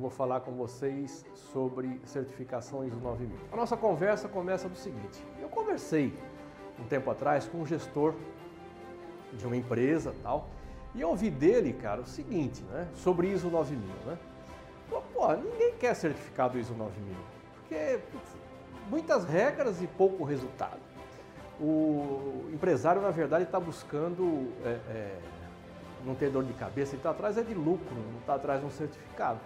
eu vou falar com vocês sobre certificação ISO 9000. A nossa conversa começa do seguinte: eu conversei um tempo atrás com um gestor de uma empresa tal, e eu ouvi dele, cara, o seguinte, né, sobre ISO 9000, né? Pô, ninguém quer certificado ISO 9000, porque putz, muitas regras e pouco resultado. O empresário, na verdade, está buscando é, é, não ter dor de cabeça, ele está atrás é de lucro, não está atrás de um certificado.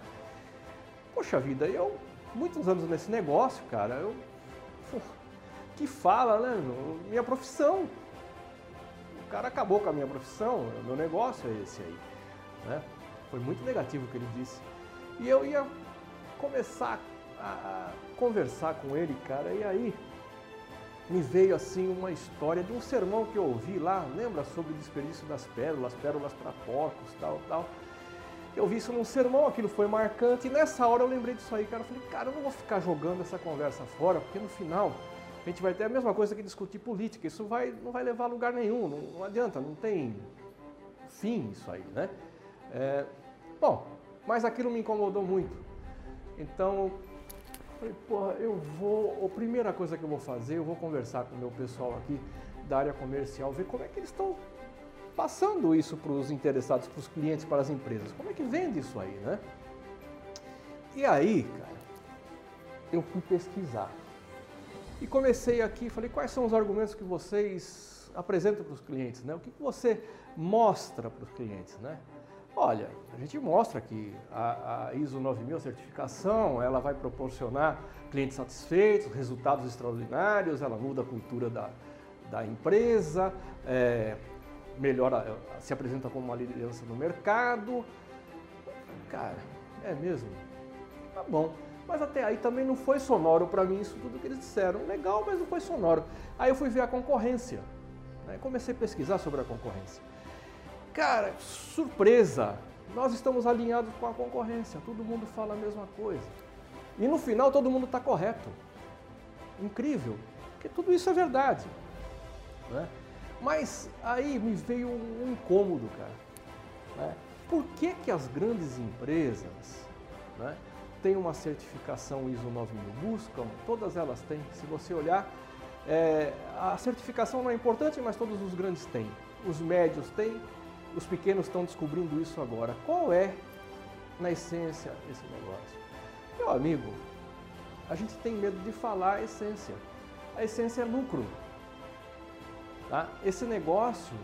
Poxa vida, eu, muitos anos nesse negócio, cara, eu. Que fala, né? Minha profissão. O cara acabou com a minha profissão, meu negócio é esse aí. Né? Foi muito negativo o que ele disse. E eu ia começar a conversar com ele, cara, e aí me veio assim uma história de um sermão que eu ouvi lá, lembra sobre o desperdício das pérolas, pérolas para porcos, tal, tal. Eu vi isso num sermão, aquilo foi marcante, e nessa hora eu lembrei disso aí, cara. Eu falei, cara, eu não vou ficar jogando essa conversa fora, porque no final a gente vai ter a mesma coisa que discutir política. Isso vai, não vai levar a lugar nenhum, não, não adianta, não tem fim isso aí, né? É, bom, mas aquilo me incomodou muito. Então, falei, porra, eu vou. A primeira coisa que eu vou fazer, eu vou conversar com o meu pessoal aqui da área comercial, ver como é que eles estão passando isso para os interessados, para os clientes, para as empresas. Como é que vende isso aí, né? E aí, cara, eu fui pesquisar. E comecei aqui, falei, quais são os argumentos que vocês apresentam para os clientes, né? O que, você mostra para os clientes, né? Olha, a gente mostra que a, a, ISO 9000 certificação, ela vai proporcionar clientes satisfeitos, resultados extraordinários, ela muda a cultura da, da empresa, é, melhora, se apresenta como uma liderança no mercado. Cara, é mesmo? Tá bom. Mas até aí também não foi sonoro para mim isso tudo que eles disseram. Legal, mas não foi sonoro. Aí eu fui ver a concorrência. Né? Comecei a pesquisar sobre a concorrência. Cara, surpresa! Nós estamos alinhados com a concorrência. Todo mundo fala a mesma coisa. E no final todo mundo está correto. Incrível. Porque tudo isso é verdade. Né? Mas aí me veio um incômodo, cara. Né? Por que, que as grandes empresas né, têm uma certificação ISO 9000? Buscam, todas elas têm. Se você olhar, é, a certificação não é importante, mas todos os grandes têm. Os médios têm, os pequenos estão descobrindo isso agora. Qual é, na essência, esse negócio? Meu amigo, a gente tem medo de falar a essência. A essência é lucro. Tá? Esse negócio,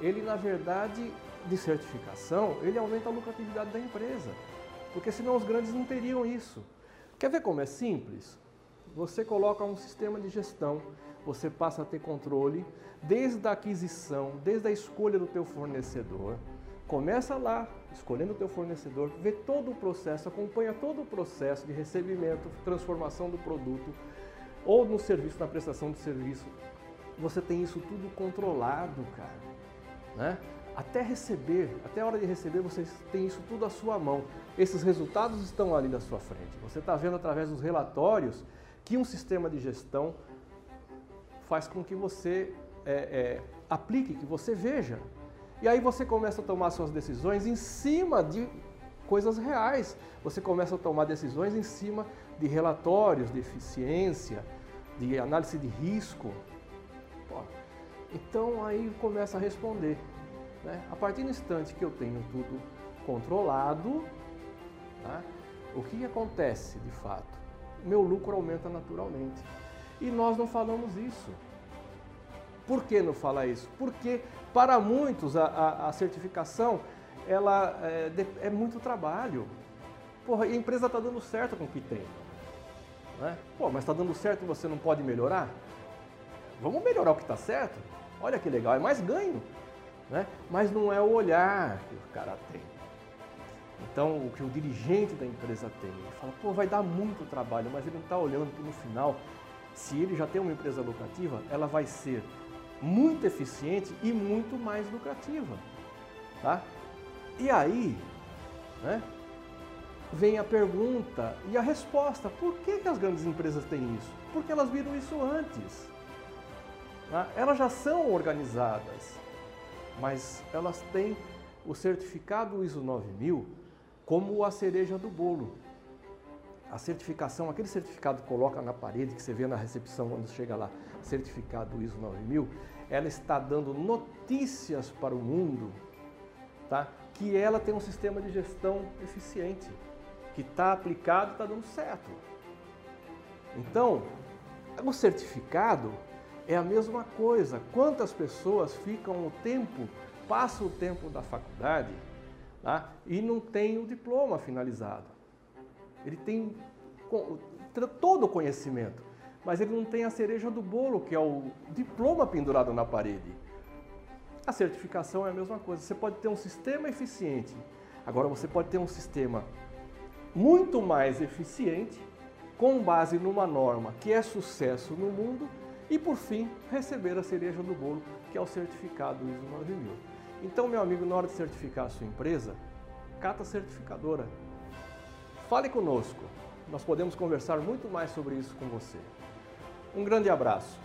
ele na verdade, de certificação, ele aumenta a lucratividade da empresa. Porque senão os grandes não teriam isso. Quer ver como é simples? Você coloca um sistema de gestão, você passa a ter controle desde a aquisição, desde a escolha do teu fornecedor. Começa lá, escolhendo o teu fornecedor, vê todo o processo, acompanha todo o processo de recebimento, transformação do produto ou no serviço, na prestação de serviço, você tem isso tudo controlado, cara. Né? Até receber, até a hora de receber, você tem isso tudo à sua mão. Esses resultados estão ali na sua frente. Você está vendo através dos relatórios que um sistema de gestão faz com que você é, é, aplique, que você veja. E aí você começa a tomar suas decisões em cima de coisas reais. Você começa a tomar decisões em cima de relatórios de eficiência, de análise de risco, então aí começa a responder. Né? A partir do instante que eu tenho tudo controlado, tá? o que acontece de fato? Meu lucro aumenta naturalmente. E nós não falamos isso. Por que não falar isso? Porque para muitos a, a, a certificação ela é, é, muito trabalho. Porra, a empresa está dando certo com o que tem. Né? Pô, mas está dando certo e você não pode melhorar? Vamos melhorar o que está certo? Olha que legal, é mais ganho. Né? Mas não é o olhar que o cara tem. Então, o que o dirigente da empresa tem, ele fala, pô, vai dar muito trabalho, mas ele não está olhando que no final, se ele já tem uma empresa lucrativa, ela vai ser muito eficiente e muito mais lucrativa. Tá? E aí, né, vem a pergunta e a resposta: por que, que as grandes empresas têm isso? Porque elas viram isso antes. Tá? Elas já são organizadas, mas elas têm o certificado ISO 9000 como a cereja do bolo. A certificação, aquele certificado que coloca na parede, que você vê na recepção quando chega lá, certificado ISO 9000, ela está dando notícias para o mundo tá? que ela tem um sistema de gestão eficiente, que está aplicado e está dando certo. Então, o certificado é a mesma coisa. Quantas pessoas ficam o tempo, passam o tempo da faculdade tá? e não tem o diploma finalizado? Ele tem todo o conhecimento, mas ele não tem a cereja do bolo, que é o diploma pendurado na parede. A certificação é a mesma coisa. Você pode ter um sistema eficiente, agora você pode ter um sistema muito mais eficiente, com base numa norma que é sucesso no mundo e, por fim, receber a cereja do bolo, que é o certificado ISO 9000. Então, meu amigo, na hora de certificar a sua empresa, cata a certificadora. Fale conosco. Nós podemos conversar muito mais sobre isso com você. Um grande abraço.